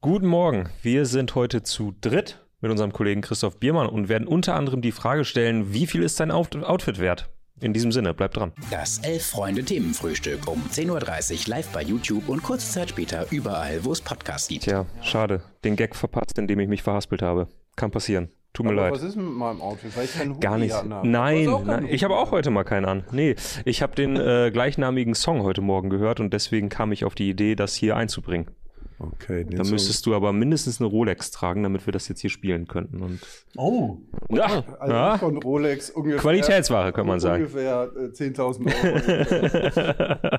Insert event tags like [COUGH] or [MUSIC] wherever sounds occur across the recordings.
Guten Morgen. Wir sind heute zu dritt mit unserem Kollegen Christoph Biermann und werden unter anderem die Frage stellen, wie viel ist dein Outfit wert? In diesem Sinne, bleibt dran. Das Elf-Freunde-Themenfrühstück um 10.30 Uhr live bei YouTube und kurze Zeit später überall, wo es Podcasts gibt. Tja, schade. Den Gag verpasst, indem ich mich verhaspelt habe. Kann passieren. Tut mir Aber leid. Was ist mit meinem Outfit? Weil ich keinen Hoodie Gar nicht. anhabe. Nein, nein. Ich habe auch heute mal keinen an. Nee, ich habe den äh, gleichnamigen Song heute Morgen gehört und deswegen kam ich auf die Idee, das hier einzubringen. Okay, den Da Song- müsstest du aber mindestens eine Rolex tragen, damit wir das jetzt hier spielen könnten. Und Oh, ja, also ja. von Rolex ungefähr. Qualitätsware, kann man sagen. Ungefähr äh, 10.000 Euro. [LAUGHS]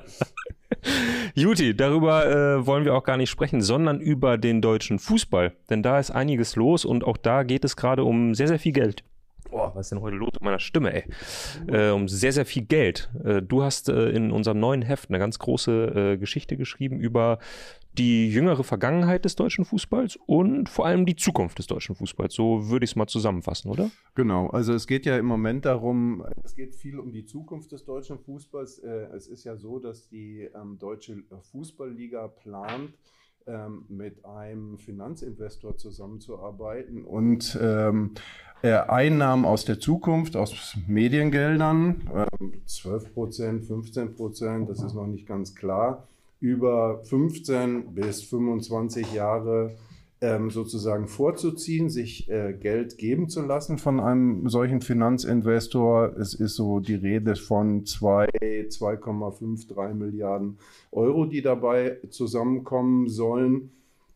Juti, darüber äh, wollen wir auch gar nicht sprechen, sondern über den deutschen Fußball. Denn da ist einiges los und auch da geht es gerade um sehr, sehr viel Geld. Boah, was ist denn heute los mit meiner Stimme, ey? Äh, um sehr, sehr viel Geld. Äh, du hast äh, in unserem neuen Heft eine ganz große äh, Geschichte geschrieben über die jüngere Vergangenheit des deutschen Fußballs und vor allem die Zukunft des deutschen Fußballs. So würde ich es mal zusammenfassen, oder? Genau, also es geht ja im Moment darum, es geht viel um die Zukunft des deutschen Fußballs. Äh, Es ist ja so, dass die ähm, deutsche Fußballliga plant, ähm, mit einem Finanzinvestor zusammenzuarbeiten. Und ähm, äh, Einnahmen aus der Zukunft, aus Mediengeldern, ähm, 12 Prozent, 15 Prozent, das ist noch nicht ganz klar, über 15 bis 25 Jahre ähm, sozusagen vorzuziehen, sich äh, Geld geben zu lassen von einem solchen Finanzinvestor. Es ist so die Rede von 2, 2,53 Milliarden Euro, die dabei zusammenkommen sollen.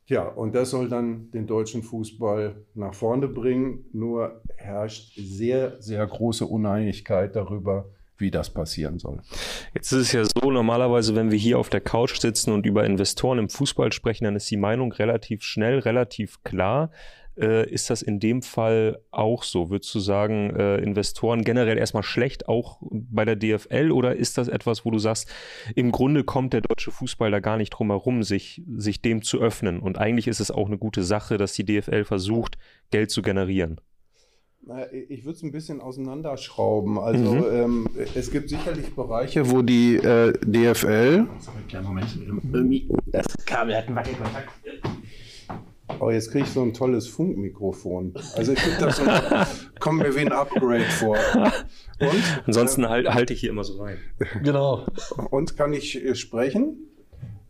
Ja, und das soll dann den deutschen Fußball nach vorne bringen. Nur herrscht sehr, sehr große Uneinigkeit darüber, wie das passieren soll. Jetzt ist es ja so, normalerweise, wenn wir hier auf der Couch sitzen und über Investoren im Fußball sprechen, dann ist die Meinung relativ schnell, relativ klar. Äh, ist das in dem Fall auch so? Würdest du sagen, äh, Investoren generell erstmal schlecht, auch bei der DFL? Oder ist das etwas, wo du sagst, im Grunde kommt der deutsche Fußball da gar nicht drum herum, sich, sich dem zu öffnen? Und eigentlich ist es auch eine gute Sache, dass die DFL versucht, Geld zu generieren. Ich würde es ein bisschen auseinanderschrauben. Also Mhm. ähm, es gibt sicherlich Bereiche, wo die äh, DFL. Sorry, kleinen Moment. Irgendwie, das Kabel hat einen Wackelkontakt. Oh, jetzt kriege ich so ein tolles Funkmikrofon. Also ich finde das so, [LAUGHS] kommt mir wie ein Upgrade vor. Und? Ansonsten halt, halte ich hier immer so rein. Genau. Und kann ich äh, sprechen?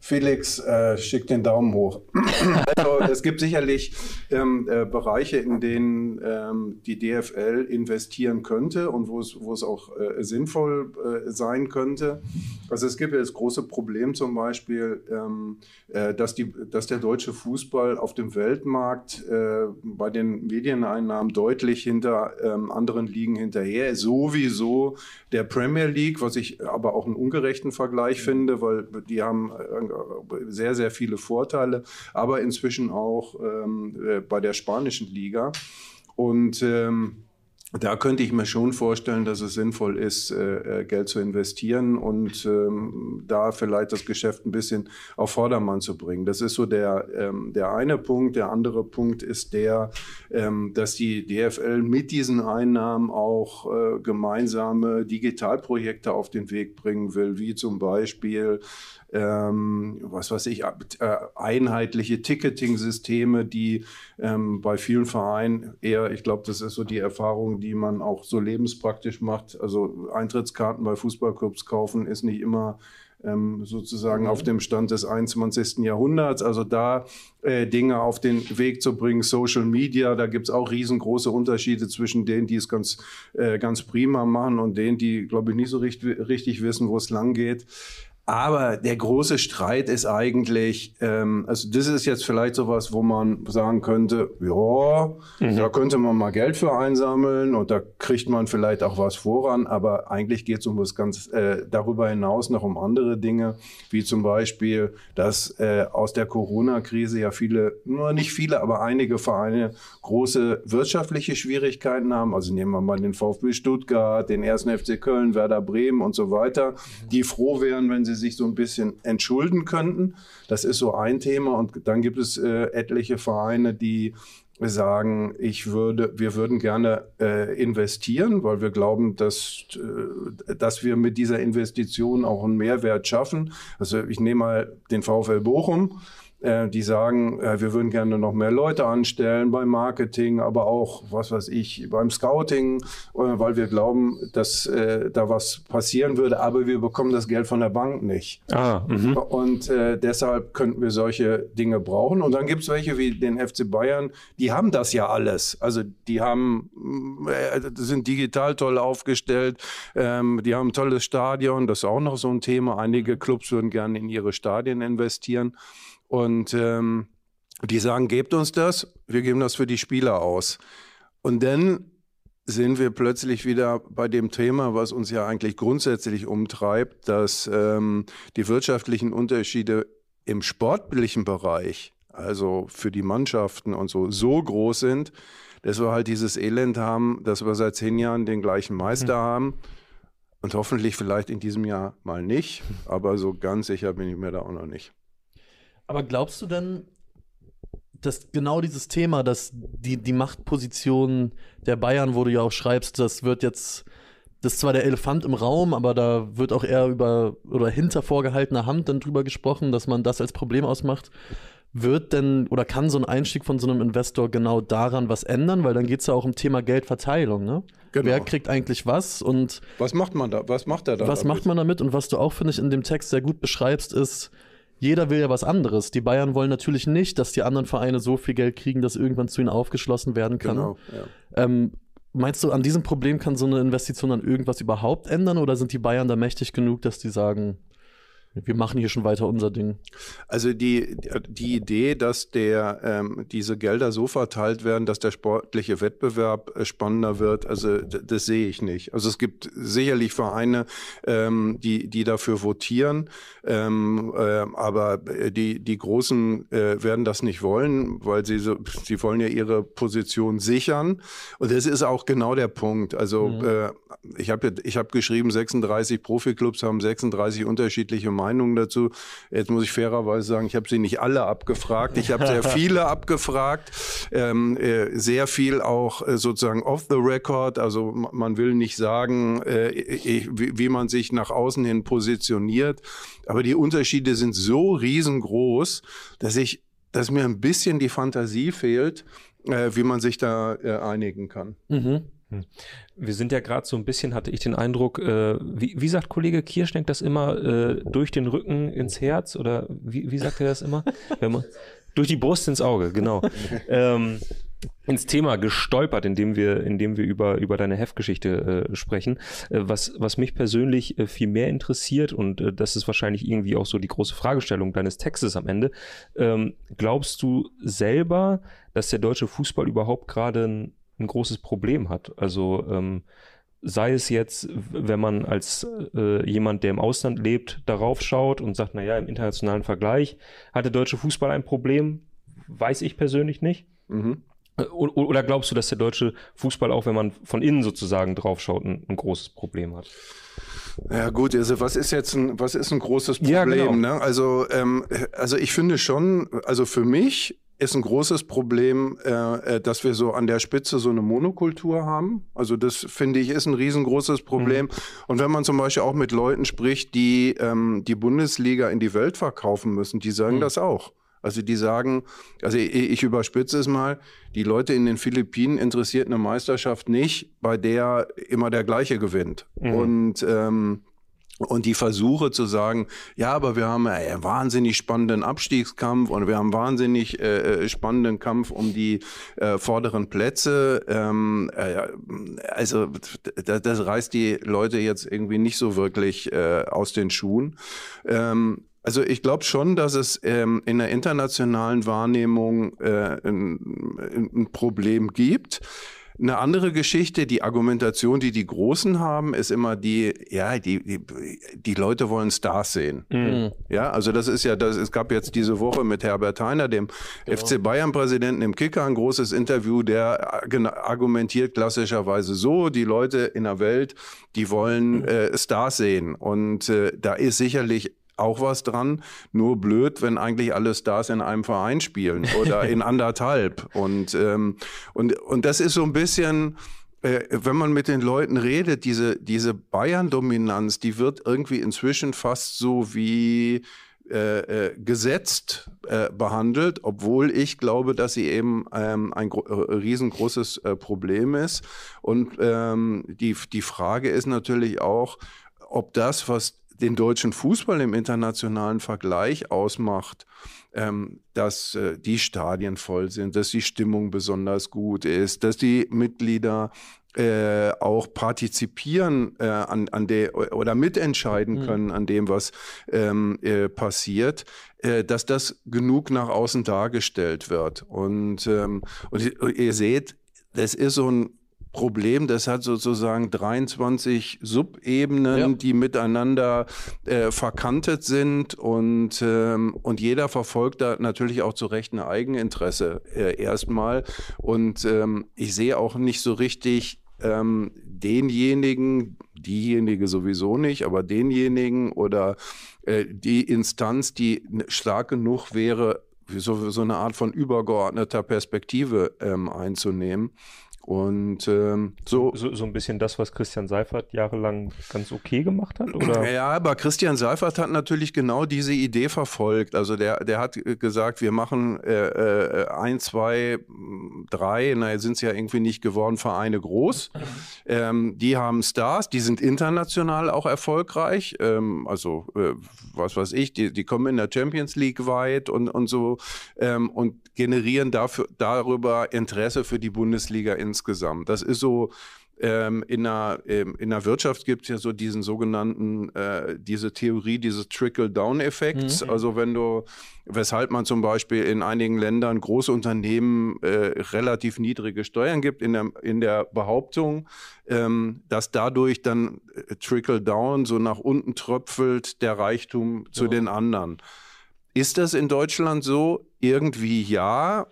Felix äh, schickt den Daumen hoch. [LAUGHS] also es gibt sicherlich ähm, äh, Bereiche, in denen ähm, die DFL investieren könnte und wo es, wo es auch äh, sinnvoll äh, sein könnte. Also es gibt ja das große Problem zum Beispiel, ähm, äh, dass, die, dass der deutsche Fußball auf dem Weltmarkt äh, bei den Medieneinnahmen deutlich hinter ähm, anderen Ligen hinterher ist. Sowieso der Premier League, was ich aber auch einen ungerechten Vergleich finde, weil die haben sehr, sehr viele Vorteile, aber inzwischen auch ähm, äh, bei der spanischen Liga. Und ähm, da könnte ich mir schon vorstellen, dass es sinnvoll ist, äh, äh, Geld zu investieren und ähm, da vielleicht das Geschäft ein bisschen auf Vordermann zu bringen. Das ist so der, ähm, der eine Punkt. Der andere Punkt ist der, ähm, dass die DFL mit diesen Einnahmen auch gemeinsame Digitalprojekte auf den Weg bringen will, wie zum Beispiel ähm, was weiß ich, äh, einheitliche Ticketing-Systeme, die ähm, bei vielen Vereinen eher, ich glaube, das ist so die Erfahrung, die man auch so lebenspraktisch macht. Also Eintrittskarten bei Fußballclubs kaufen ist nicht immer ähm, sozusagen auf dem Stand des 21. Jahrhunderts. Also da äh, Dinge auf den Weg zu bringen, Social Media, da gibt es auch riesengroße Unterschiede zwischen denen, die es ganz, äh, ganz prima machen und denen, die, glaube ich, nicht so richtig, richtig wissen, wo es lang geht. Aber der große Streit ist eigentlich, ähm, also das ist jetzt vielleicht sowas, wo man sagen könnte, ja, da könnte man mal Geld für einsammeln und da kriegt man vielleicht auch was voran, aber eigentlich geht es um was ganz äh, darüber hinaus noch um andere Dinge, wie zum Beispiel, dass äh, aus der Corona-Krise ja viele, nur nicht viele, aber einige Vereine große wirtschaftliche Schwierigkeiten haben. Also nehmen wir mal den VfB Stuttgart, den 1. FC Köln, Werder Bremen und so weiter, die froh wären, wenn sie sich so ein bisschen entschulden könnten. Das ist so ein Thema. Und dann gibt es äh, etliche Vereine, die sagen, ich würde, wir würden gerne äh, investieren, weil wir glauben, dass, äh, dass wir mit dieser Investition auch einen Mehrwert schaffen. Also ich nehme mal den VfL Bochum. Äh, die sagen, äh, wir würden gerne noch mehr Leute anstellen beim Marketing, aber auch, was weiß ich, beim Scouting, äh, weil wir glauben, dass da was passieren würde, aber wir bekommen das Geld von der Bank nicht. Ah, mhm. und deshalb könnten wir solche Dinge brauchen. Und dann gibt es welche wie den FC Bayern, die haben das ja alles. Also die haben, äh, sind digital toll aufgestellt, ähm, die haben ein tolles Stadion, das ist auch noch so ein Thema. Einige Clubs würden gerne in ihre Stadien investieren. Und ähm, die sagen, gebt uns das, wir geben das für die Spieler aus. Und dann sind wir plötzlich wieder bei dem Thema, was uns ja eigentlich grundsätzlich umtreibt, dass ähm, die wirtschaftlichen Unterschiede im sportlichen Bereich, also für die Mannschaften und so, so groß sind, dass wir halt dieses Elend haben, dass wir seit zehn Jahren den gleichen Meister mhm. haben. Und hoffentlich vielleicht in diesem Jahr mal nicht. Aber so ganz sicher bin ich mir da auch noch nicht. Aber glaubst du denn, dass genau dieses Thema, dass die, die Machtposition der Bayern, wo du ja auch schreibst, das wird jetzt, das ist zwar der Elefant im Raum, aber da wird auch eher über oder hinter vorgehaltener Hand dann drüber gesprochen, dass man das als Problem ausmacht. Wird denn oder kann so ein Einstieg von so einem Investor genau daran was ändern? Weil dann geht es ja auch um Thema Geldverteilung, ne? Genau. Wer kriegt eigentlich was und was macht man da? Was macht er da? Was damit? macht man damit? Und was du auch, finde ich, in dem Text sehr gut beschreibst, ist, jeder will ja was anderes. Die Bayern wollen natürlich nicht, dass die anderen Vereine so viel Geld kriegen, dass irgendwann zu ihnen aufgeschlossen werden kann. Genau, ja. ähm, meinst du, an diesem Problem kann so eine Investition dann irgendwas überhaupt ändern oder sind die Bayern da mächtig genug, dass die sagen, wir machen hier schon weiter unser Ding. Also die, die Idee, dass der, ähm, diese Gelder so verteilt werden, dass der sportliche Wettbewerb äh, spannender wird, also das sehe ich nicht. Also es gibt sicherlich Vereine, ähm, die, die dafür votieren, ähm, äh, aber die, die Großen äh, werden das nicht wollen, weil sie, so, sie wollen ja ihre Position sichern. Und das ist auch genau der Punkt. Also mhm. äh, ich habe ich hab geschrieben, 36 Profiklubs haben 36 unterschiedliche Meinungen. Meinungen dazu. Jetzt muss ich fairerweise sagen, ich habe sie nicht alle abgefragt. Ich habe sehr [LAUGHS] viele abgefragt. Ähm, äh, sehr viel auch äh, sozusagen off the record. Also man will nicht sagen, äh, wie, wie man sich nach außen hin positioniert. Aber die Unterschiede sind so riesengroß, dass ich, dass mir ein bisschen die Fantasie fehlt, äh, wie man sich da äh, einigen kann. Mhm. Hm. Wir sind ja gerade so ein bisschen, hatte ich den Eindruck, äh, wie, wie, sagt Kollege Kirschneck das immer, äh, durch den Rücken ins Herz oder wie, wie sagt er das immer? [LAUGHS] Man, durch die Brust ins Auge, genau. [LAUGHS] ähm, ins Thema gestolpert, indem wir, indem wir über, über deine Heftgeschichte äh, sprechen. Äh, was, was mich persönlich äh, viel mehr interessiert, und äh, das ist wahrscheinlich irgendwie auch so die große Fragestellung deines Textes am Ende, ähm, glaubst du selber, dass der deutsche Fußball überhaupt gerade ein ein großes Problem hat. Also ähm, sei es jetzt, wenn man als äh, jemand, der im Ausland lebt, darauf schaut und sagt, naja, im internationalen Vergleich hat der deutsche Fußball ein Problem, weiß ich persönlich nicht. Mhm. Äh, oder glaubst du, dass der deutsche Fußball auch, wenn man von innen sozusagen draufschaut, ein, ein großes Problem hat? Ja gut, also was ist jetzt ein, was ist ein großes Problem? Ja, genau. ne? Also, ähm, also ich finde schon, also für mich ist ein großes Problem, äh, äh, dass wir so an der Spitze so eine Monokultur haben. Also das finde ich ist ein riesengroßes Problem. Mhm. Und wenn man zum Beispiel auch mit Leuten spricht, die ähm, die Bundesliga in die Welt verkaufen müssen, die sagen mhm. das auch. Also die sagen, also ich, ich, überspitze es mal, die Leute in den Philippinen interessiert eine Meisterschaft nicht, bei der immer der gleiche gewinnt. Mhm. Und ähm, und die Versuche zu sagen, ja, aber wir haben einen wahnsinnig spannenden Abstiegskampf und wir haben wahnsinnig äh, äh, spannenden Kampf um die äh, vorderen Plätze. Ähm, äh, also das, das reißt die Leute jetzt irgendwie nicht so wirklich äh, aus den Schuhen. Ähm, also ich glaube schon, dass es ähm, in der internationalen Wahrnehmung äh, ein, ein Problem gibt. Eine andere Geschichte, die Argumentation, die die Großen haben, ist immer die, ja, die, die, die Leute wollen Stars sehen. Mhm. Ja, also das ist ja, das, es gab jetzt diese Woche mit Herbert Heiner, dem genau. FC Bayern-Präsidenten im Kicker, ein großes Interview, der argumentiert klassischerweise so, die Leute in der Welt, die wollen äh, Stars sehen. Und äh, da ist sicherlich auch was dran. Nur blöd, wenn eigentlich alle Stars in einem Verein spielen [LAUGHS] oder in anderthalb. Und, ähm, und, und das ist so ein bisschen, äh, wenn man mit den Leuten redet, diese, diese Bayern-Dominanz, die wird irgendwie inzwischen fast so wie äh, äh, gesetzt äh, behandelt, obwohl ich glaube, dass sie eben ähm, ein äh, riesengroßes äh, Problem ist. Und ähm, die, die Frage ist natürlich auch, ob das, was den deutschen Fußball im internationalen Vergleich ausmacht, ähm, dass äh, die Stadien voll sind, dass die Stimmung besonders gut ist, dass die Mitglieder äh, auch partizipieren äh, an, an der oder mitentscheiden mhm. können an dem, was ähm, äh, passiert, äh, dass das genug nach außen dargestellt wird. Und, ähm, und ihr seht, das ist so ein Problem, das hat sozusagen 23 Subebenen, ja. die miteinander äh, verkantet sind und, ähm, und jeder verfolgt da natürlich auch zu Recht ein Eigeninteresse äh, erstmal. Und ähm, ich sehe auch nicht so richtig ähm, denjenigen, diejenige sowieso nicht, aber denjenigen oder äh, die Instanz, die stark genug wäre, so, so eine Art von übergeordneter Perspektive ähm, einzunehmen. Und ähm, so, so, so ein bisschen das, was Christian Seifert jahrelang ganz okay gemacht hat, oder? Ja, aber Christian Seifert hat natürlich genau diese Idee verfolgt. Also der, der hat gesagt, wir machen äh, äh, ein, zwei, drei, naja, sind es ja irgendwie nicht geworden, Vereine groß. Ähm, die haben Stars, die sind international auch erfolgreich. Ähm, also äh, was weiß ich, die, die kommen in der Champions League weit und, und so ähm, und generieren dafür, darüber Interesse für die Bundesliga in insgesamt. Das ist so, ähm, in, der, ähm, in der Wirtschaft gibt es ja so diesen sogenannten, äh, diese Theorie dieses Trickle-Down-Effekts. Mhm. Also wenn du, weshalb man zum Beispiel in einigen Ländern große Unternehmen äh, relativ niedrige Steuern gibt, in der, in der Behauptung, ähm, dass dadurch dann äh, Trickle-Down so nach unten tröpfelt der Reichtum zu ja. den anderen. Ist das in Deutschland so? Irgendwie ja,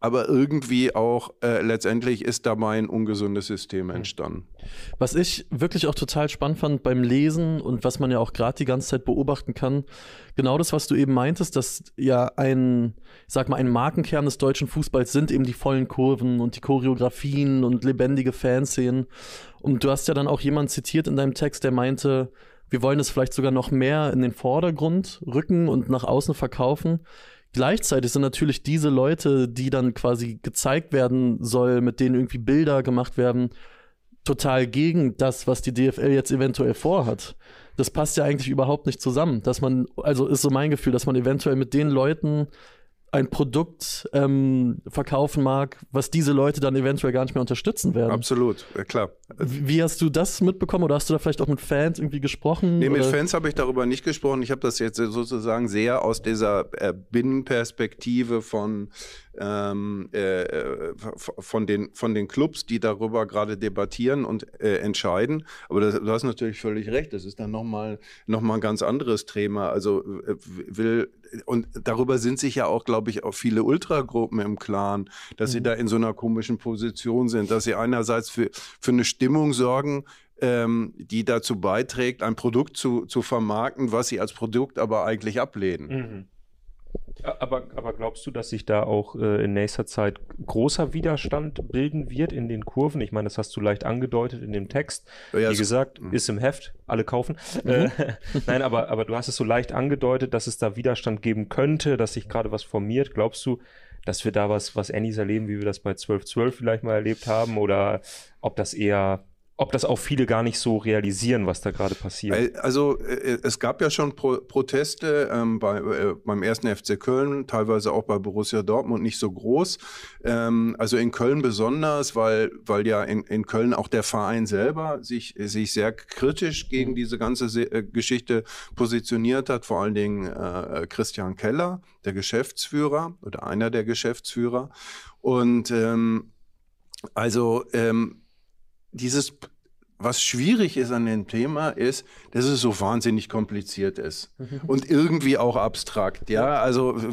aber irgendwie auch äh, letztendlich ist dabei ein ungesundes System hm. entstanden. Was ich wirklich auch total spannend fand beim Lesen und was man ja auch gerade die ganze Zeit beobachten kann, genau das, was du eben meintest, dass ja ein, sag mal, ein Markenkern des deutschen Fußballs sind eben die vollen Kurven und die Choreografien und lebendige Fanszenen. Und du hast ja dann auch jemanden zitiert in deinem Text, der meinte, wir wollen es vielleicht sogar noch mehr in den Vordergrund rücken und nach außen verkaufen. Gleichzeitig sind natürlich diese Leute, die dann quasi gezeigt werden soll, mit denen irgendwie Bilder gemacht werden, total gegen das, was die DFL jetzt eventuell vorhat. Das passt ja eigentlich überhaupt nicht zusammen. Dass man, also ist so mein Gefühl, dass man eventuell mit den Leuten ein Produkt ähm, verkaufen mag, was diese Leute dann eventuell gar nicht mehr unterstützen werden. Absolut, ja, klar. Wie hast du das mitbekommen oder hast du da vielleicht auch mit Fans irgendwie gesprochen? Nee, mit oder? Fans habe ich darüber nicht gesprochen. Ich habe das jetzt sozusagen sehr aus dieser äh, Binnenperspektive von ähm, äh, äh von, den, von den Clubs, die darüber gerade debattieren und äh, entscheiden. Aber das, du hast natürlich völlig recht, das ist dann nochmal noch mal ein ganz anderes Thema. Also will, und darüber sind sich ja auch, glaube ich, auch viele Ultragruppen im Klaren, dass mhm. sie da in so einer komischen Position sind, dass sie einerseits für, für eine Stimmung sorgen, ähm, die dazu beiträgt, ein Produkt zu, zu vermarkten, was sie als Produkt aber eigentlich ablehnen. Mhm. Aber, aber glaubst du, dass sich da auch äh, in nächster Zeit großer Widerstand bilden wird in den Kurven? Ich meine, das hast du leicht angedeutet in dem Text. Ja, Wie gesagt, mhm. ist im Heft, alle kaufen. Mhm. Äh, [LAUGHS] nein, aber, aber du hast es so leicht angedeutet, dass es da Widerstand geben könnte, dass sich gerade was formiert. Glaubst du, dass wir da was, was Annies erleben, wie wir das bei 1212 vielleicht mal erlebt haben? Oder ob das eher ob das auch viele gar nicht so realisieren, was da gerade passiert. Also äh, es gab ja schon Pro Proteste ähm, bei, äh, beim ersten FC Köln, teilweise auch bei Borussia Dortmund nicht so groß. Ähm, also in Köln besonders, weil, weil ja in, in Köln auch der Verein selber sich, sich sehr kritisch gegen diese ganze Se äh, Geschichte positioniert hat, vor allen Dingen äh, Christian Keller, der Geschäftsführer oder einer der Geschäftsführer. Und ähm, also ähm, dieses, was schwierig ist an dem Thema, ist, dass es so wahnsinnig kompliziert ist mhm. und irgendwie auch abstrakt. Ja, also äh,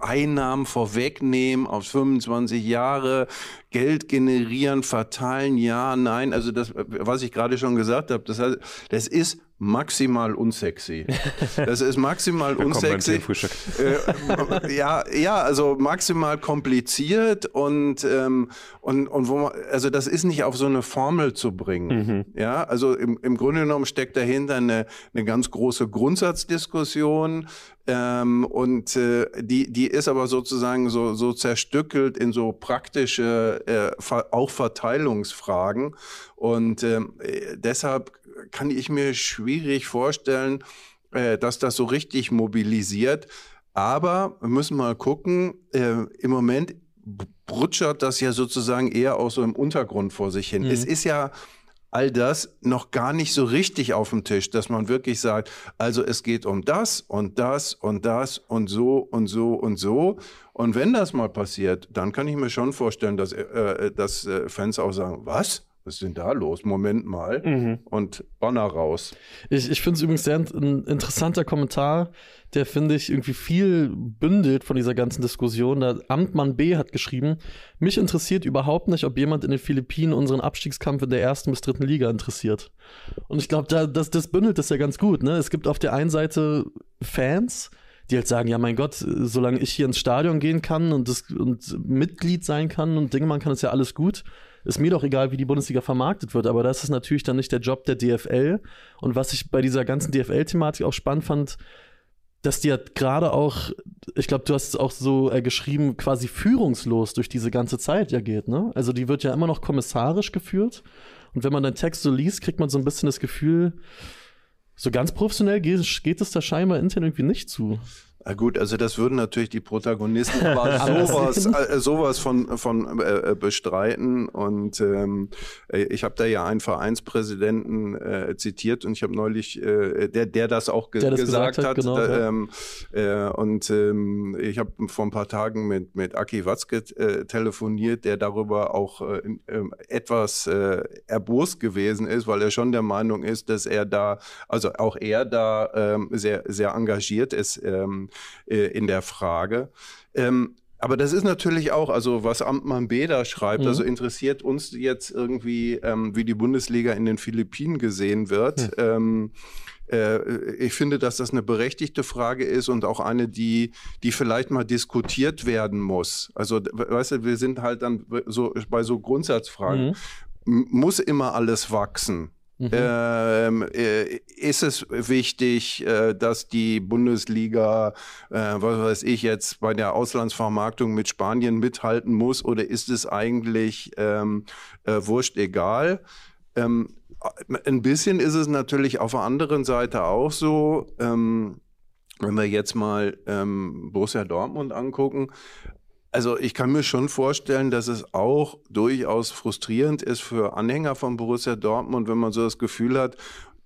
Einnahmen vorwegnehmen auf 25 Jahre, Geld generieren, verteilen, ja, nein. Also das, was ich gerade schon gesagt habe, das, heißt, das ist maximal unsexy. [LAUGHS] Das ist maximal unsexy. Äh, ja, ja, also maximal kompliziert und ähm, und und wo man, also das ist nicht auf so eine Formel zu bringen. Mhm. Ja, also im, im Grunde genommen steckt dahinter eine eine ganz große Grundsatzdiskussion Ähm, und äh, die, die ist aber sozusagen so, so zerstückelt in so praktische äh, auch Verteilungsfragen. Und ähm, äh, deshalb kann ich mir schwierig vorstellen, äh, dass das so richtig mobilisiert. Aber wir müssen mal gucken, äh, im Moment brutschert das ja sozusagen eher auch so im Untergrund vor sich hin. Mhm. Es ist ja all das noch gar nicht so richtig auf dem Tisch, dass man wirklich sagt, also es geht um das und das und das und so und so und so. Und wenn das mal passiert, dann kann ich mir schon vorstellen, dass, äh, dass äh, Fans auch sagen, was? Was ist denn da los? Moment mal. Mhm. Und Banner raus. Ich, ich finde es übrigens sehr ein interessanter Kommentar, der, finde ich, irgendwie viel bündelt von dieser ganzen Diskussion. Der Amtmann B hat geschrieben, mich interessiert überhaupt nicht, ob jemand in den Philippinen unseren Abstiegskampf in der ersten bis dritten Liga interessiert. Und ich glaube, da, das, das bündelt das ja ganz gut. Ne? Es gibt auf der einen Seite Fans, die halt sagen, ja mein Gott, solange ich hier ins Stadion gehen kann und, das, und Mitglied sein kann und Dinge machen kann, ist ja alles gut ist mir doch egal, wie die Bundesliga vermarktet wird, aber das ist natürlich dann nicht der Job der DFL. Und was ich bei dieser ganzen DFL-Thematik auch spannend fand, dass die hat gerade auch, ich glaube, du hast es auch so äh, geschrieben, quasi führungslos durch diese ganze Zeit ja geht, ne? Also die wird ja immer noch kommissarisch geführt. Und wenn man den Text so liest, kriegt man so ein bisschen das Gefühl, so ganz professionell geht, geht es da scheinbar intern irgendwie nicht zu. Na gut, also das würden natürlich die Protagonisten [LAUGHS] aber sowas, äh, sowas von, von äh, bestreiten. Und ähm, äh, ich habe da ja einen Vereinspräsidenten äh, zitiert und ich habe neulich, äh, der, der das auch ge das gesagt, gesagt, hat. Genau, äh, ähm, äh, und ähm, ich habe vor ein paar Tagen mit, mit Aki Watzke äh, telefoniert, der darüber auch äh, äh, etwas äh, erbost gewesen ist, weil er schon der Meinung ist, dass er da, also auch er da ähm, sehr, sehr engagiert ist. Ähm, äh, in der Frage. Ähm, aber das ist natürlich auch, also was Amtmann B da schreibt, mhm. also interessiert uns jetzt irgendwie, ähm, wie die Bundesliga in den Philippinen gesehen wird. Mhm. Ähm, äh, ich finde, dass das eine berechtigte Frage ist und auch eine, die, die vielleicht mal diskutiert werden muss. Also, weißt du, wir sind halt dann so bei so Grundsatzfragen. Mhm. Muss immer alles wachsen? Mhm. Ähm, äh, ist es wichtig, äh, dass die Bundesliga, äh, was weiß ich jetzt, bei der Auslandsvermarktung mit Spanien mithalten muss oder ist es eigentlich ähm, äh, wurscht egal? Ähm, ein bisschen ist es natürlich auf der anderen Seite auch so, ähm, wenn wir jetzt mal ähm, Borussia Dortmund angucken, also ich kann mir schon vorstellen, dass es auch durchaus frustrierend ist für Anhänger von Borussia Dortmund, wenn man so das Gefühl hat,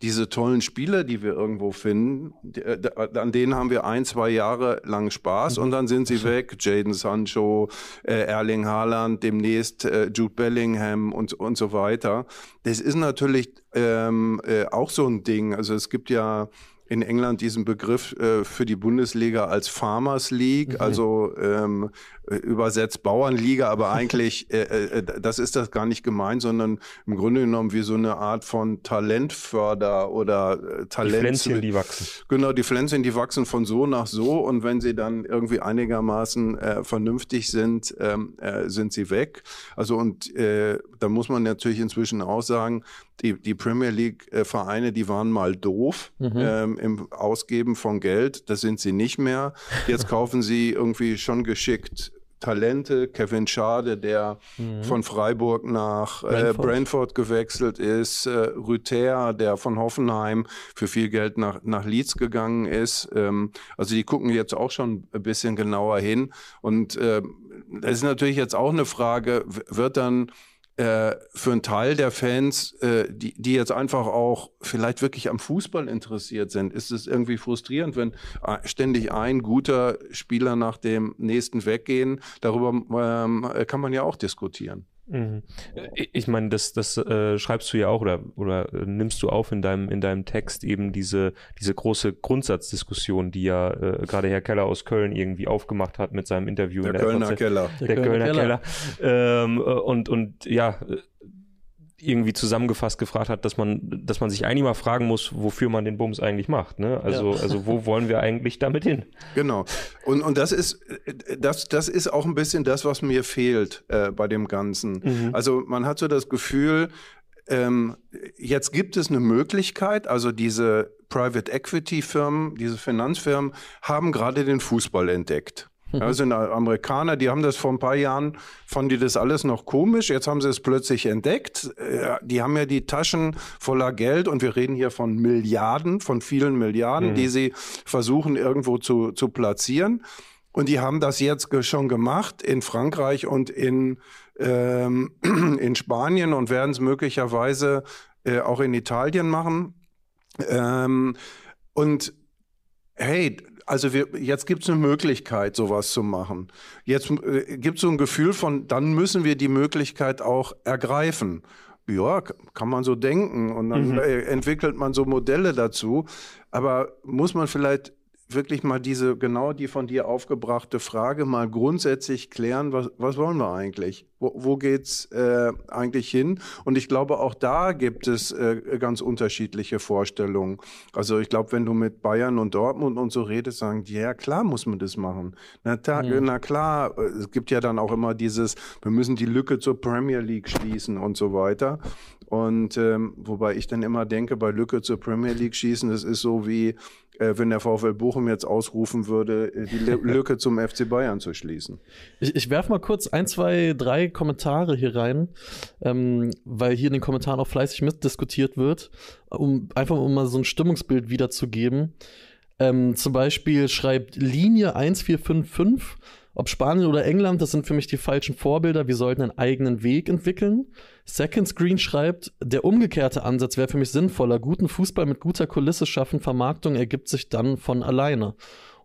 diese tollen Spieler, die wir irgendwo finden, äh, an denen haben wir ein, zwei Jahre lang Spaß und dann sind sie weg. Jaden Sancho, äh, Erling Haaland, demnächst äh, Jude Bellingham und, und so weiter. Das ist natürlich ähm, äh, auch so ein Ding. Also es gibt ja in England diesen Begriff äh, für die Bundesliga als Farmers League, mhm. also ähm, äh, übersetzt Bauernliga, aber eigentlich, [LAUGHS] äh, äh, das ist das gar nicht gemeint, sondern im Grunde genommen wie so eine Art von Talentförder oder äh, Talent. Die Pflänzchen, die wachsen. Genau, die Pflänzchen, die wachsen von so nach so und wenn sie dann irgendwie einigermaßen äh, vernünftig sind, ähm, äh, sind sie weg. Also und äh, da muss man natürlich inzwischen auch sagen, die, die Premier League-Vereine, die waren mal doof mhm. ähm, im Ausgeben von Geld. Das sind sie nicht mehr. Jetzt [LAUGHS] kaufen sie irgendwie schon geschickt Talente, Kevin Schade, der mhm. von Freiburg nach äh, Brentford. Äh, gewechselt ist, äh, Rüther, der von Hoffenheim für viel Geld nach, nach Leeds gegangen ist. Ähm, also die gucken jetzt auch schon ein bisschen genauer hin. Und äh, das ist natürlich jetzt auch eine Frage, wird dann äh, für einen Teil der Fans, äh, die, die jetzt einfach auch vielleicht wirklich am Fußball interessiert sind, ist es irgendwie frustrierend, wenn äh, ständig ein guter Spieler nach dem nächsten weggehen. Darüber ähm, kann man ja auch diskutieren. Mhm. Ich meine, das, das äh, schreibst du ja auch oder, oder äh, nimmst du auf in deinem, in deinem Text eben diese, diese große Grundsatzdiskussion, die ja äh, gerade Herr Keller aus Köln irgendwie aufgemacht hat mit seinem Interview. Der, der Kölner FZ, Keller. Der, der Kölner, Keller. Keller. Ähm, äh, und, und ja, irgendwie zusammengefasst gefragt hat, dass man, dass man sich eigentlich mal fragen muss, wofür man den Bums eigentlich macht. Ne? Also, ja. also wo wollen wir eigentlich damit hin? Genau. Und, und das ist, das, das ist auch ein bisschen das, was mir fehlt äh, bei dem Ganzen. Mhm. Also man hat so das Gefühl, ähm, jetzt gibt es eine Möglichkeit, also diese Private Equity Firmen, diese Finanzfirmen, haben gerade den Fußball entdeckt. Das sind Amerikaner, die haben das vor ein paar Jahren, fanden die das alles noch komisch. Jetzt haben sie es plötzlich entdeckt. Äh, die haben ja die Taschen voller Geld und wir reden hier von Milliarden, von vielen Milliarden, mhm. die sie versuchen irgendwo zu, zu platzieren. Und die haben das jetzt schon gemacht in Frankreich und in, ähm, [CLEARS THROAT] in Spanien und werden es möglicherweise äh, auch in Italien machen. Ähm, und hey, also wir, jetzt gibt es eine Möglichkeit, sowas zu machen. Jetzt äh, gibt es so ein Gefühl von, dann müssen wir die Möglichkeit auch ergreifen. Ja, kann man so denken und dann mhm. Äh, entwickelt man so Modelle dazu. Aber muss man vielleicht wirklich mal diese, genau die von dir aufgebrachte Frage mal grundsätzlich klären, was, was wollen wir eigentlich? Wo, wo geht's äh, eigentlich hin? Und ich glaube, auch da gibt es äh, ganz unterschiedliche Vorstellungen. Also ich glaube, wenn du mit Bayern und Dortmund und so redest, sagen die, ja klar muss man das machen. Na, ta, mhm. na klar, es gibt ja dann auch immer dieses, wir müssen die Lücke zur Premier League schließen und so weiter. Und ähm, wobei ich dann immer denke, bei Lücke zur Premier League schießen, das ist so wie, äh, wenn der VfL Bochum jetzt ausrufen würde, äh, die [LAUGHS] Lücke zum FC Bayern zu schließen. Ich, ich werfe mal kurz ein, zwei, drei Kommentare hier rein, ähm, weil hier in den Kommentaren auch fleißig mitdiskutiert wird, um einfach um mal so ein Stimmungsbild wiederzugeben. Ähm, zum Beispiel schreibt Linie 1455, ob Spanien oder England, das sind für mich die falschen Vorbilder. Wir sollten einen eigenen Weg entwickeln. Second Screen schreibt, der umgekehrte Ansatz wäre für mich sinnvoller. Guten Fußball mit guter Kulisse schaffen, Vermarktung ergibt sich dann von alleine.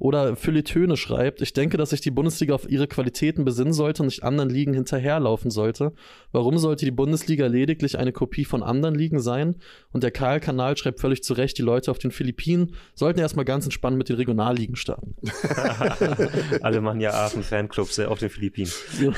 Oder Töne schreibt, ich denke, dass sich die Bundesliga auf ihre Qualitäten besinnen sollte und nicht anderen Ligen hinterherlaufen sollte. Warum sollte die Bundesliga lediglich eine Kopie von anderen Ligen sein? Und der Karl-Kanal schreibt völlig zu Recht, die Leute auf den Philippinen sollten erstmal ganz entspannt mit den Regionalligen starten. [LAUGHS] Alle machen ja Aachen-Fanclubs auf den Philippinen. Ja.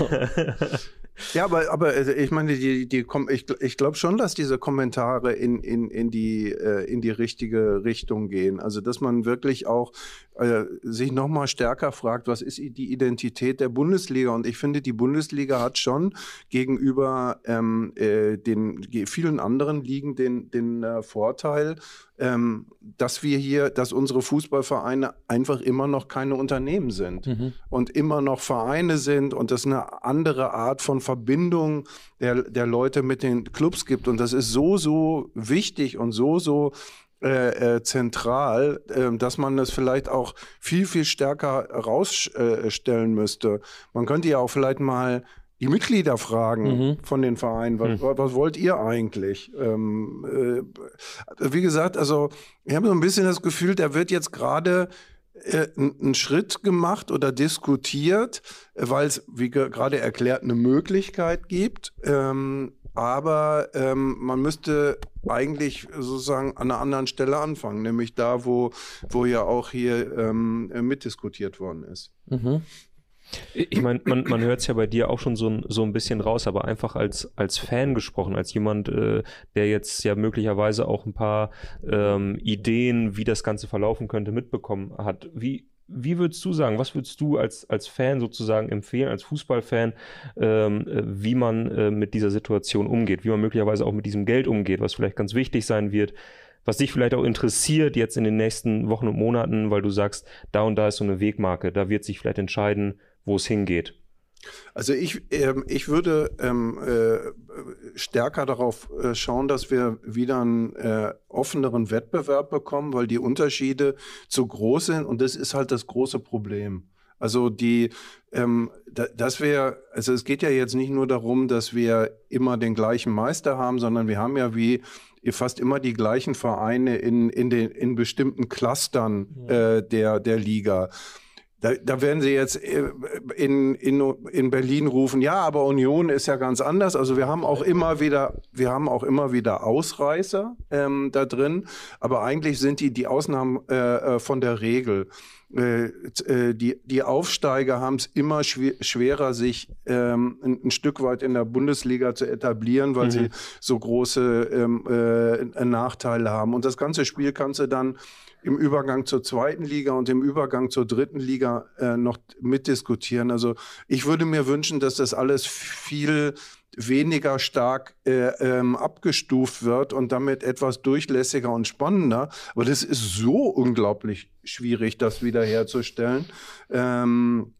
Ja, aber, aber also ich meine, die, die, ich, ich glaube schon, dass diese Kommentare in, in, in, die, äh, in die richtige Richtung gehen. Also, dass man wirklich auch äh, sich nochmal stärker fragt, was ist die Identität der Bundesliga? Und ich finde, die Bundesliga hat schon gegenüber ähm, äh, den vielen anderen Ligen den, den äh, Vorteil, ähm, dass wir hier, dass unsere Fußballvereine einfach immer noch keine Unternehmen sind mhm. und immer noch Vereine sind und es eine andere Art von Verbindung der, der Leute mit den Clubs gibt. Und das ist so, so wichtig und so, so äh, äh, zentral, äh, dass man das vielleicht auch viel, viel stärker herausstellen äh, müsste. Man könnte ja auch vielleicht mal die Mitglieder fragen mhm. von den Vereinen, was, mhm. was wollt ihr eigentlich? Ähm, äh, wie gesagt, also ich habe so ein bisschen das Gefühl, da wird jetzt gerade äh, ein Schritt gemacht oder diskutiert, weil es, wie gerade erklärt, eine Möglichkeit gibt. Ähm, aber ähm, man müsste eigentlich sozusagen an einer anderen Stelle anfangen, nämlich da, wo, wo ja auch hier ähm, mitdiskutiert worden ist. Mhm. Ich meine, man, man hört es ja bei dir auch schon so ein, so ein bisschen raus, aber einfach als, als Fan gesprochen, als jemand, äh, der jetzt ja möglicherweise auch ein paar ähm, Ideen, wie das Ganze verlaufen könnte, mitbekommen hat. Wie, wie würdest du sagen, was würdest du als, als Fan sozusagen empfehlen, als Fußballfan, ähm, äh, wie man äh, mit dieser Situation umgeht, wie man möglicherweise auch mit diesem Geld umgeht, was vielleicht ganz wichtig sein wird, was dich vielleicht auch interessiert jetzt in den nächsten Wochen und Monaten, weil du sagst, da und da ist so eine Wegmarke, da wird sich vielleicht entscheiden, wo es hingeht? Also ich, ähm, ich würde ähm, äh, stärker darauf äh, schauen, dass wir wieder einen äh, offeneren Wettbewerb bekommen, weil die Unterschiede zu groß sind und das ist halt das große Problem. Also die, ähm, da, dass wir, also es geht ja jetzt nicht nur darum, dass wir immer den gleichen Meister haben, sondern wir haben ja wie fast immer die gleichen Vereine in, in, den, in bestimmten Clustern äh, der, der Liga. Da, da werden sie jetzt äh, in, in, in Berlin rufen, ja, aber Union ist ja ganz anders. Also wir haben auch immer wieder, wir haben auch immer wieder Ausreißer ähm, da drin, aber eigentlich sind die die Ausnahmen äh, äh von der Regel. Äh, äh, die, die Aufsteiger haben es immer schwer, schwerer, sich ähm, ein, ein, Stück weit in der Bundesliga zu etablieren, weil mhm. sie so große ähm, äh, Nachteile haben. Und das ganze Spiel kannst du dann im Übergang zur zweiten Liga und im Übergang zur dritten Liga äh, noch mitdiskutieren. Also ich würde mir wünschen, dass das alles viel weniger stark äh, ähm, abgestuft wird und damit etwas durchlässiger und spannender. Aber das ist so unglaublich schwierig, das wiederherzustellen. Ähm,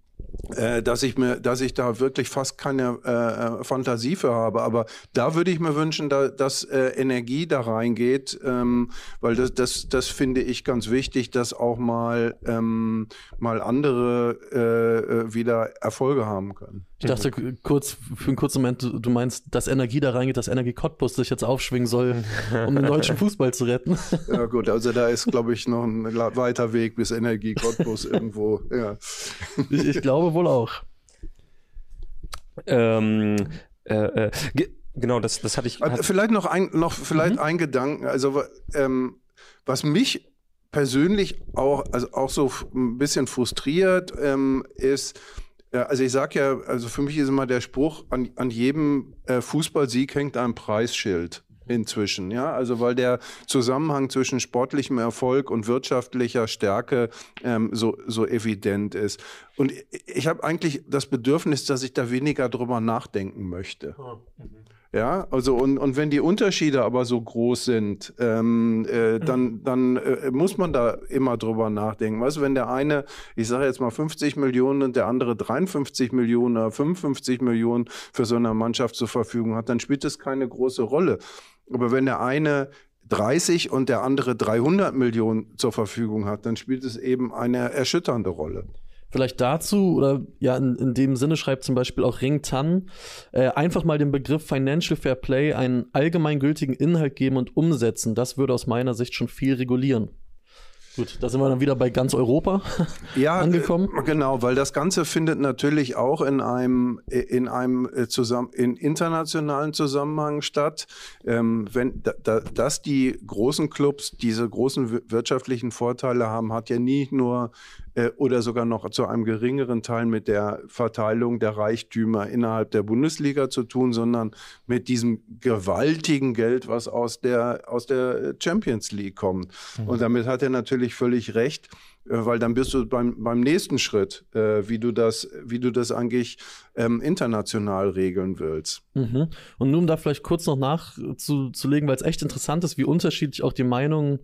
äh, dass ich mir, dass ich da wirklich fast keine äh, äh, Fantasie für habe. Aber da würde ich mir wünschen, da, dass äh, Energie da reingeht, ähm, weil das, das, das finde ich ganz wichtig, dass auch mal, ähm, mal andere äh, äh wieder Erfolge haben können. Ich dachte kurz, für einen kurzen Moment, du, meinst, dass Energie da reingeht, dass Energie Cottbus sich jetzt aufschwingen soll, um den deutschen [LAUGHS] Fußball zu retten. Ja gut, also da ist, glaube ich, noch ein weiter Weg bis Energie Cottbus [LAUGHS] irgendwo. Ja. Ich, ich, glaube wohl auch. Ähm, äh, äh, genau, das, das hatte ich. Hat vielleicht noch ein, noch vielleicht mhm. ein Gedanken. Also ähm, was mich persönlich auch, also auch so ein bisschen frustriert, ähm, ist, ja, also ich sage ja, also für mich ist immer der Spruch, an, an jedem äh, Fußballsieg hängt ein Preisschild inzwischen, ja, also weil der Zusammenhang zwischen sportlichem Erfolg und wirtschaftlicher Stärke ähm, so, so evident ist. Und ich habe eigentlich das Bedürfnis, dass ich da weniger drüber nachdenken möchte. Oh, ja, also und, und wenn die Unterschiede aber so groß sind, ähm, äh, dann, mhm. dann äh, muss man da immer drüber nachdenken. Weißt du, wenn der eine, ich sage jetzt mal 50 Millionen und der andere 53 Millionen oder 55 Millionen für so eine Mannschaft zur Verfügung hat, dann spielt das keine große Rolle. Aber wenn der eine 30 und der andere 300 Millionen zur Verfügung hat, dann spielt es eben eine erschütternde Rolle. Vielleicht dazu, oder ja, in, in dem Sinne schreibt zum Beispiel auch Ring Tan, äh, einfach mal dem Begriff Financial Fair Play einen allgemeingültigen Inhalt geben und umsetzen. Das würde aus meiner Sicht schon viel regulieren. Gut, da sind wir dann wieder bei ganz Europa [LAUGHS] ja, angekommen. Äh, genau, weil das Ganze findet natürlich auch in einem, in einem äh, zusammen, in internationalen Zusammenhang statt. Ähm, wenn, da, da, dass die großen Clubs diese großen wirtschaftlichen Vorteile haben, hat ja nie nur äh, oder sogar noch zu einem geringeren Teil mit der Verteilung der Reichtümer innerhalb der Bundesliga zu tun, sondern mit diesem gewaltigen Geld, was aus der, aus der Champions League kommt. Mhm. Und damit hat er natürlich völlig recht äh, weil dann bist du beim, beim nächsten Schritt, äh, wie, du das, wie du das eigentlich ähm, international regeln willst. Mhm. Und nun um da vielleicht kurz noch nachzulegen, weil es echt interessant ist, wie unterschiedlich auch die Meinungen äh,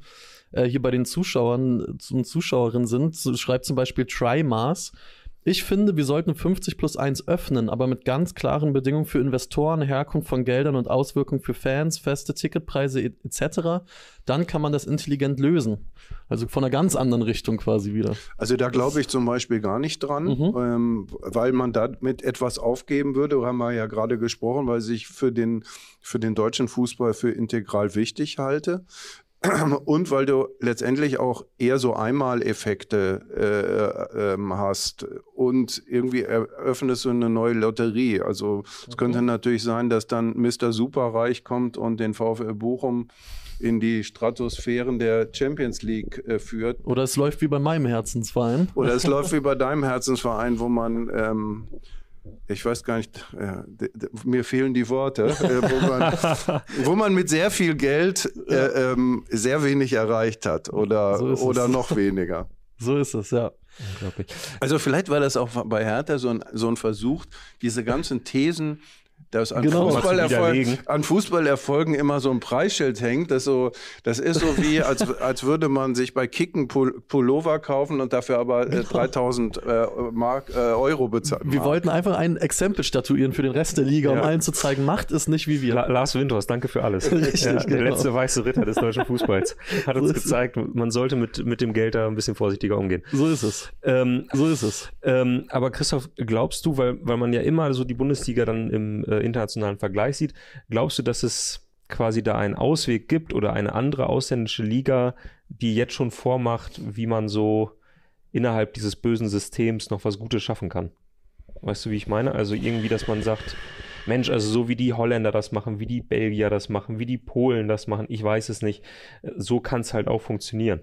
hier bei den Zuschauern und Zuschauerinnen sind, so schreibt zum Beispiel TryMars. Ich finde, wir sollten 50 plus 1 öffnen, aber mit ganz klaren Bedingungen für Investoren, Herkunft von Geldern und Auswirkungen für Fans, feste Ticketpreise etc. Dann kann man das intelligent lösen. Also von einer ganz anderen Richtung quasi wieder. Also da glaube ich zum Beispiel gar nicht dran, mhm. ähm, weil man damit etwas aufgeben würde, haben wir ja gerade gesprochen, weil ich für den, für den deutschen Fußball für integral wichtig halte. [CLEARS THROAT] und weil du letztendlich auch eher so Einmaleffekte äh, ähm, hast und irgendwie eröffnest du eine neue Lotterie. Also es okay. könnte natürlich sein, dass dann Mr. Superreich kommt und den VfL Bochum in die Stratosphären der Champions League äh, führt. Oder es läuft wie bei meinem Herzensverein. Oder es [LAUGHS] läuft wie bei deinem Herzensverein, wo man ähm, ich weiß gar nicht, äh, mir fehlen die Worte, äh, wo, man, [LAUGHS] wo, man, mit sehr viel Geld äh, ähm, sehr wenig erreicht hat oder, so oder noch weniger. So ist es, ja. Also vielleicht war das auch bei Hertha so ein, so ein Versuch, diese ganzen Thesen dass an, genau, Fußballerfolgen, an Fußballerfolgen immer so ein Preisschild hängt. Das, so, das ist so wie, [LAUGHS] als, als würde man sich bei Kicken Pullover kaufen und dafür aber äh, 3000 äh, Mark, äh, Euro bezahlen. Wir wollten einfach ein Exempel statuieren für den Rest der Liga, ja. um allen zu zeigen, macht es nicht wie wir. La Lars Windhorst, danke für alles. [LAUGHS] Richtig, ja, der genau. letzte weiße Ritter des deutschen Fußballs [LAUGHS] hat uns so gezeigt, man sollte mit, mit dem Geld da ein bisschen vorsichtiger umgehen. So ist es. Ähm, so ist es. Ähm, aber Christoph, glaubst du, weil, weil man ja immer so die Bundesliga dann im äh, internationalen Vergleich sieht, glaubst du, dass es quasi da einen Ausweg gibt oder eine andere ausländische Liga, die jetzt schon vormacht, wie man so innerhalb dieses bösen Systems noch was Gutes schaffen kann? Weißt du, wie ich meine? Also irgendwie, dass man sagt, Mensch, also so wie die Holländer das machen, wie die Belgier das machen, wie die Polen das machen, ich weiß es nicht. So kann es halt auch funktionieren.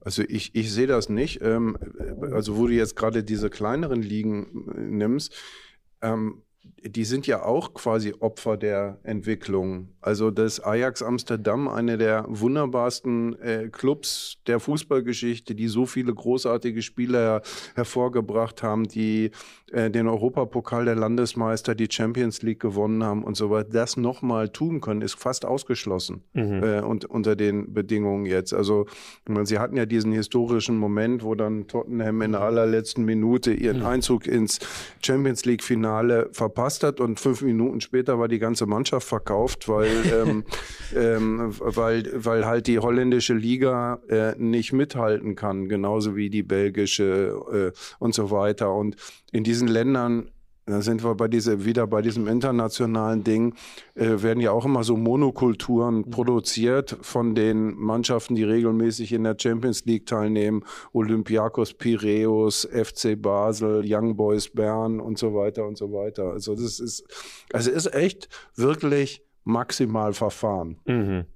Also ich, ich sehe das nicht. Ähm, also wo du jetzt gerade diese kleineren Ligen nimmst, ähm, die sind ja auch quasi Opfer der Entwicklung. Also das Ajax Amsterdam, eine der wunderbarsten äh, Clubs der Fußballgeschichte, die so viele großartige Spieler hervorgebracht haben, die äh, den Europapokal der Landesmeister, die Champions League gewonnen haben und so weiter, das nochmal tun können, ist fast ausgeschlossen mhm. äh, und, unter den Bedingungen jetzt. Also sie hatten ja diesen historischen Moment, wo dann Tottenham in der allerletzten Minute ihren mhm. Einzug ins Champions League-Finale verpasst hat und fünf Minuten später war die ganze Mannschaft verkauft, weil, [LAUGHS] ähm, ähm, weil, weil halt die holländische Liga äh, nicht mithalten kann, genauso wie die belgische äh, und so weiter. Und in diesen Ländern da sind wir bei diese, wieder bei diesem internationalen Ding, äh, werden ja auch immer so Monokulturen mhm. produziert von den Mannschaften, die regelmäßig in der Champions League teilnehmen. Olympiakos Piraeus, FC Basel, Young Boys Bern und so weiter und so weiter. Also das ist, also ist echt wirklich maximal verfahren. Mhm.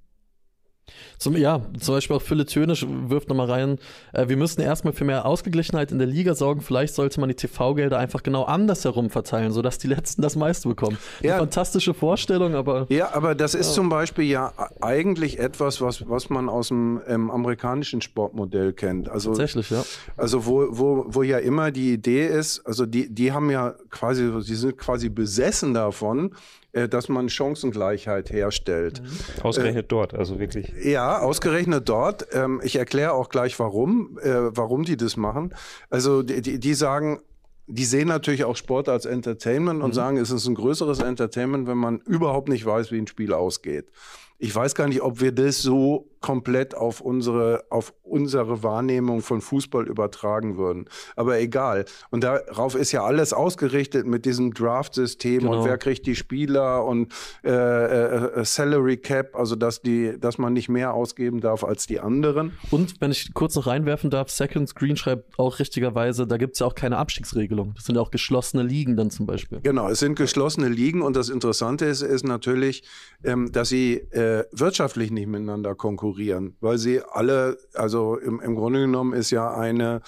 Zum, ja, zum Beispiel auch Philipp Tönisch wirft nochmal rein, äh, wir müssen erstmal für mehr Ausgeglichenheit in der Liga sorgen. Vielleicht sollte man die TV-Gelder einfach genau andersherum verteilen, sodass die Letzten das meiste bekommen. Ja. Eine fantastische Vorstellung, aber. Ja, aber das ist ja. zum Beispiel ja eigentlich etwas, was, was man aus dem ähm, amerikanischen Sportmodell kennt. Also, Tatsächlich, ja. Also, wo, wo, wo ja immer die Idee ist, also die, die haben ja quasi, die sind quasi besessen davon, dass man Chancengleichheit herstellt. Mhm. Ausgerechnet äh, dort, also wirklich. Ja, ausgerechnet dort. Ähm, ich erkläre auch gleich, warum, äh, warum die das machen. Also die, die, die sagen, die sehen natürlich auch Sport als Entertainment und mhm. sagen, es ist ein größeres Entertainment, wenn man überhaupt nicht weiß, wie ein Spiel ausgeht. Ich weiß gar nicht, ob wir das so komplett auf unsere, auf unsere Wahrnehmung von Fußball übertragen würden. Aber egal. Und darauf ist ja alles ausgerichtet mit diesem Draft-System genau. und wer kriegt die Spieler und äh, äh, äh, Salary Cap, also dass die, dass man nicht mehr ausgeben darf als die anderen. Und wenn ich kurz noch reinwerfen darf, Second Screen schreibt auch richtigerweise, da gibt es ja auch keine Abstiegsregelung. Das sind ja auch geschlossene Ligen dann zum Beispiel. Genau, es sind geschlossene Ligen und das Interessante ist, ist natürlich, ähm, dass sie äh, wirtschaftlich nicht miteinander konkurrieren konkurrieren, weil sie alle, also im, im Grunde genommen ist ja eine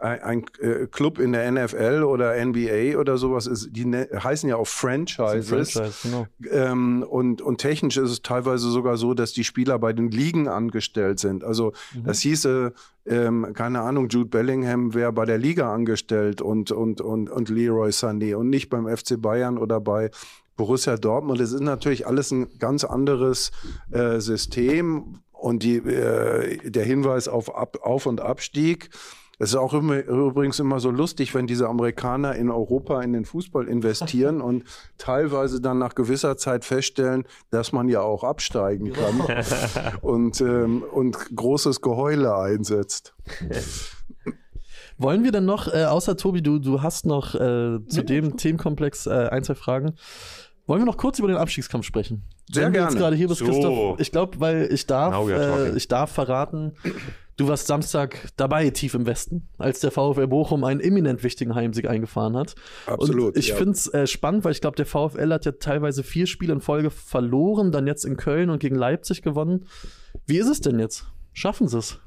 ein, ein äh, Club in der NFL oder NBA oder sowas ist, die ne, heißen ja auch Franchises. Franchise, genau. ähm, und, und technisch ist es teilweise sogar so, dass die Spieler bei den Ligen angestellt sind. Also mhm. das hieße, ähm, keine Ahnung, Jude Bellingham wäre bei der Liga angestellt und, und, und, und Leroy Sané und nicht beim FC Bayern oder bei Borussia Dortmund. Es ist natürlich alles ein ganz anderes äh, System, und die, äh, der Hinweis auf Ab Auf- und Abstieg. Es ist auch immer, übrigens immer so lustig, wenn diese Amerikaner in Europa in den Fußball investieren [LAUGHS] und teilweise dann nach gewisser Zeit feststellen, dass man ja auch absteigen kann [LAUGHS] und, ähm, und großes Geheule einsetzt. Wollen wir denn noch, äh, außer Tobi, du, du hast noch äh, zu dem Themenkomplex äh, ein, zwei Fragen. Wollen wir noch kurz über den Abstiegskampf sprechen? Sehr Wenn gerne. Jetzt gerade hier bist, so. Christoph. Ich glaube, weil ich darf, äh, ich darf verraten, du warst Samstag dabei, tief im Westen, als der VfL Bochum einen eminent wichtigen Heimsieg eingefahren hat. Absolut. Und ich ja. finde es äh, spannend, weil ich glaube, der VfL hat ja teilweise vier Spiele in Folge verloren, dann jetzt in Köln und gegen Leipzig gewonnen. Wie ist es denn jetzt? Schaffen sie es?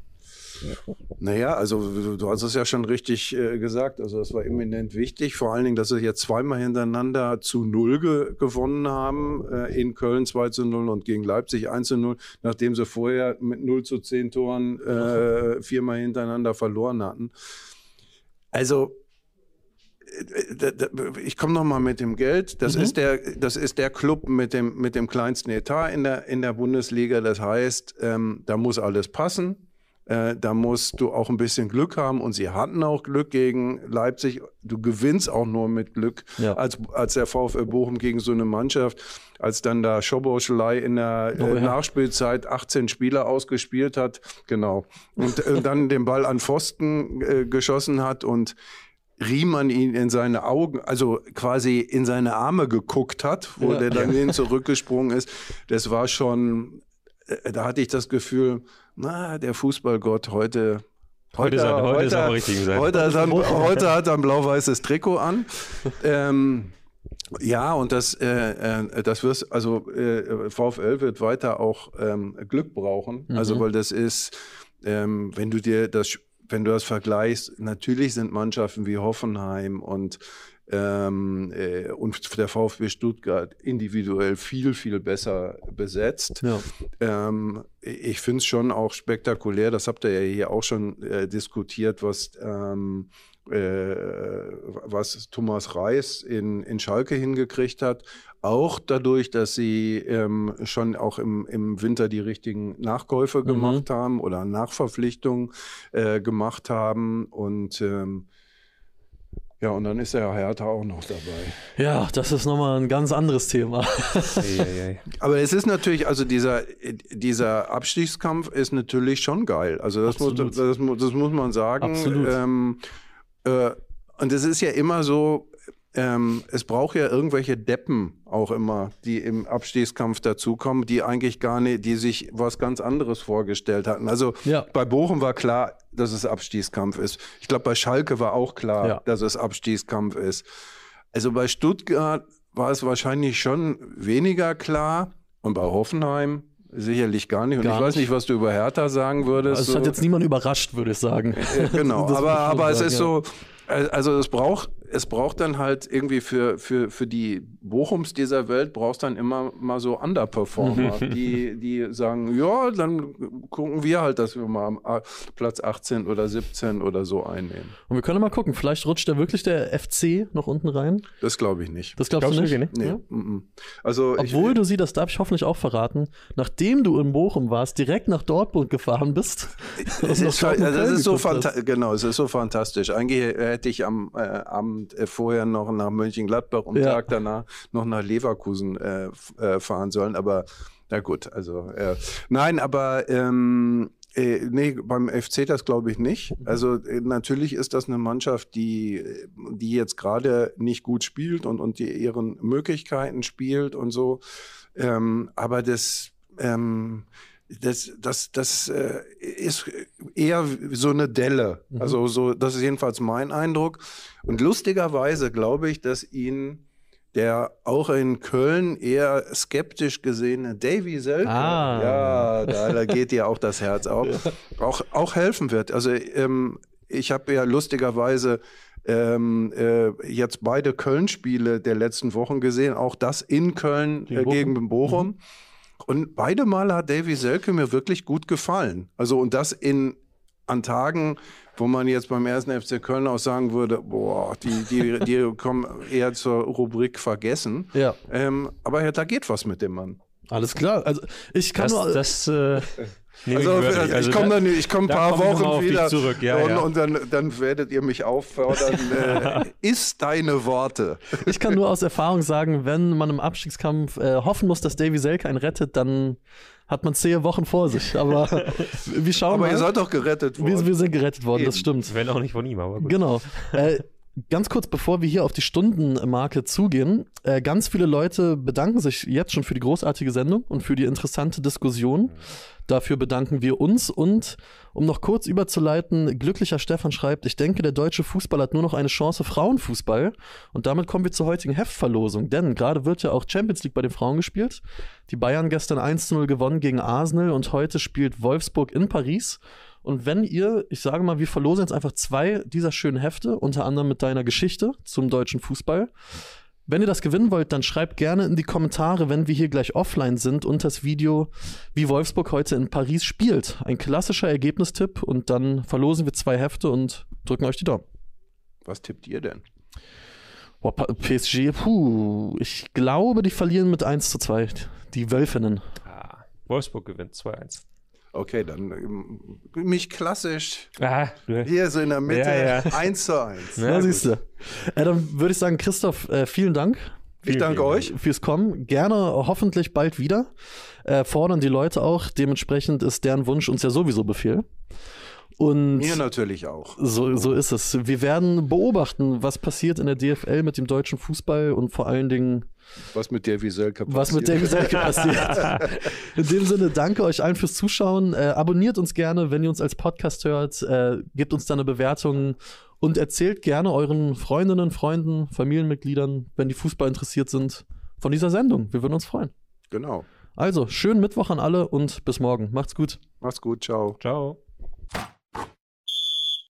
Naja, also du hast es ja schon richtig äh, gesagt. Also das war eminent wichtig. Vor allen Dingen, dass sie jetzt zweimal hintereinander zu Null ge gewonnen haben. Äh, in Köln 2 zu 0 und gegen Leipzig 1 zu 0, nachdem sie vorher mit 0 zu 10 Toren äh, viermal hintereinander verloren hatten. Also äh, ich komme noch mal mit dem Geld. Das mhm. ist der, das ist der Club mit dem mit dem kleinsten Etat in der in der Bundesliga. Das heißt, ähm, da muss alles passen. Äh, da musst du auch ein bisschen Glück haben und sie hatten auch Glück gegen Leipzig. Du gewinnst auch nur mit Glück, ja. als, als der VfL Bochum gegen so eine Mannschaft, als dann da Schoboschelei in der oh, äh, Nachspielzeit 18 Spieler ausgespielt hat, genau, und äh, dann den Ball an Pfosten äh, geschossen hat und Riemann ihn in seine Augen, also quasi in seine Arme geguckt hat, wo ja. der dann hin zurückgesprungen ist. Das war schon, äh, da hatte ich das Gefühl, na, der Fußballgott heute Heute, heute, heute, heute, ist er am richtigen Seite. Heute, [LAUGHS] heute, hat er ein blau-weißes Trikot an. ähm, ja, und das, äh, äh, das wirst, also äh, VfL wird weiter auch ähm, Glück brauchen. Mhm. Also, weil das ist, ähm, wenn du dir das, wenn du das vergleichst, natürlich sind Mannschaften wie Hoffenheim und ähm, äh, und der VfB Stuttgart individuell viel, viel besser besetzt. Ja. Ähm, ich finde es schon auch spektakulär, das habt ihr ja hier auch schon äh, diskutiert, was, ähm, äh, was Thomas Reis in, in Schalke hingekriegt hat. Auch dadurch, dass sie ähm, schon auch im, im Winter die richtigen Nachkäufe gemacht haben oder Nachverpflichtungen äh, gemacht haben. Und ähm, ja, und dann ist der Hertha auch noch dabei. ja, das ist nochmal ein ganz anderes Thema. [LAUGHS] Aber es ist natürlich, also dieser, dieser Abstiegskampf ist natürlich schon geil. Also das, muss, das, das muss man sagen. Absolut. Ähm, äh, und es ist ja immer so, ähm, es braucht ja irgendwelche Deppen auch immer, die im Abstiegskampf dazukommen, die eigentlich gar nicht, die sich was ganz anderes vorgestellt hatten. Also Ja. bei Bochum war klar, dass es Abstiegskampf ist. Ich glaube, bei Schalke war auch klar, Ja. dass es Abstiegskampf ist. Also bei Stuttgart war es wahrscheinlich schon weniger klar und bei Hoffenheim sicherlich gar nicht. Und Gar ich weiß nicht. was du über Hertha sagen würdest. Also es hat jetzt niemand überrascht, würde ich sagen. Äh, genau, [LAUGHS] aber, aber es ist ja. so, äh, also es braucht, es braucht dann halt irgendwie für, für, für die Bochums dieser Welt brauchst dann immer mal so Underperformer, [LAUGHS] die, die sagen, ja, dann gucken wir halt, dass wir mal Platz 18 oder 17 oder so einnehmen. Und wir können mal gucken, vielleicht rutscht da wirklich der FC noch unten rein. Das glaube ich nicht. Das glaubst, Glaubst du nicht? wirklich Nee. Ja? mm. Also ich, Obwohl du sie, das darf ich hoffentlich auch verraten, nachdem du in Bochum warst, direkt nach Dortmund gefahren bist. [LAUGHS] nach ist, also das Köln ist so geguckt hast. fanta- genau, es ist so fantastisch. Eigentlich hätte ich am äh, Abend äh, vorher noch nach Mönchengladbach und Ja. Tag danach noch nach Leverkusen äh, äh, fahren sollen. Aber na gut, also äh, nein, aber ähm, äh, nee, beim FC das glaube ich nicht. Also äh, natürlich ist das eine Mannschaft, die, die jetzt gerade nicht gut spielt und, und die ihren Möglichkeiten spielt und so. Ähm, aber das, ähm, das, das, das äh, ist eher so eine Delle. Also so, das ist jedenfalls mein Eindruck. Und lustigerweise glaube ich, dass ihn der auch in Köln eher skeptisch gesehene Davy Selke, Ah. ja, da, da geht dir auch das Herz auf, [LAUGHS] auch, auch helfen wird. Also ähm, ich habe ja lustigerweise ähm, äh, jetzt beide Köln-Spiele der letzten Wochen gesehen, auch das in Köln Gegen äh, Bochum? gegen Bochum. Und beide Male hat Davy Selke mir wirklich gut gefallen. Also und das in an Tagen, wo man jetzt beim ersten FC Köln auch sagen würde, boah, die, die, die [LAUGHS] kommen eher zur Rubrik vergessen. Ja, Ähm, aber ja, da geht was mit dem Mann. alles klar. Also ich kann Das, nur. das [LAUGHS] äh, nehme Also, ich wörtlich. ich komme da- dann, ich komme ein paar komme Wochen wieder zurück, ja, und, ja. und dann, dann werdet ihr mich auffordern. [LAUGHS] äh, ist deine Worte. Ich kann nur aus Erfahrung sagen, wenn man im Abstiegskampf äh, hoffen muss, dass Davy Selke einen rettet, dann hat man zehn Wochen vor sich. Aber [LAUGHS] wir schauen Aber mal. ihr seid doch gerettet worden. wir, wir sind gerettet worden, das Eben. stimmt. Wenn auch nicht von ihm, aber gut. Genau. Äh, ganz kurz, bevor wir hier auf die Stundenmarke zugehen, äh, ganz viele Leute bedanken sich jetzt schon für die großartige Sendung und für die interessante Diskussion. Dafür bedanken wir uns und um noch kurz überzuleiten, glücklicher Stefan schreibt, ich denke, der deutsche Fußball hat nur noch eine Chance Frauenfußball und damit kommen wir zur heutigen Heftverlosung, denn gerade wird ja auch Champions League bei den Frauen gespielt. Die Bayern gestern 1-0 gewonnen gegen Arsenal und heute spielt Wolfsburg in Paris. Und wenn ihr, ich sage mal, wir verlosen jetzt einfach zwei dieser schönen Hefte, unter anderem mit deiner Geschichte zum deutschen Fußball. Wenn ihr das gewinnen wollt, dann schreibt gerne in die Kommentare, wenn wir hier gleich offline sind, unter das Video, wie Wolfsburg heute in Paris spielt. Ein klassischer Ergebnistipp und dann verlosen wir zwei Hefte und drücken euch die Daumen. Was tippt ihr denn? Boah, PSG, puh, ich glaube, die verlieren mit 1 zu 2. Die Wölfinnen. Ah, Wolfsburg gewinnt 2-1. Okay, dann ähm, mich klassisch Ah, du, hier so in der Mitte Ja, ja. 1 zu 1. Ja, Ja, gut. siehst du. Äh, dann würde ich sagen, Christoph, äh, vielen Dank Ich Vielen, danke vielen euch. fürs Kommen. Gerne hoffentlich bald wieder. Äh, fordern die Leute auch. Dementsprechend ist deren Wunsch uns ja sowieso Befehl. Und Mir natürlich auch. so, so ist es. Wir werden beobachten, was passiert in der DFL mit dem deutschen Fußball und vor allen Dingen, Was mit Davy Selke passiert. was mit David Selke passiert. [LAUGHS] In dem Sinne, danke euch allen fürs Zuschauen. Äh, abonniert uns gerne, wenn ihr uns als Podcast hört. Äh, gebt uns da eine Bewertung und erzählt gerne euren Freundinnen, Freunden, Familienmitgliedern, wenn die Fußball interessiert sind, von dieser Sendung. Wir würden uns freuen. Genau. Also, schönen Mittwoch an alle und bis morgen. Macht's gut. Mach's gut. Ciao. Ciao.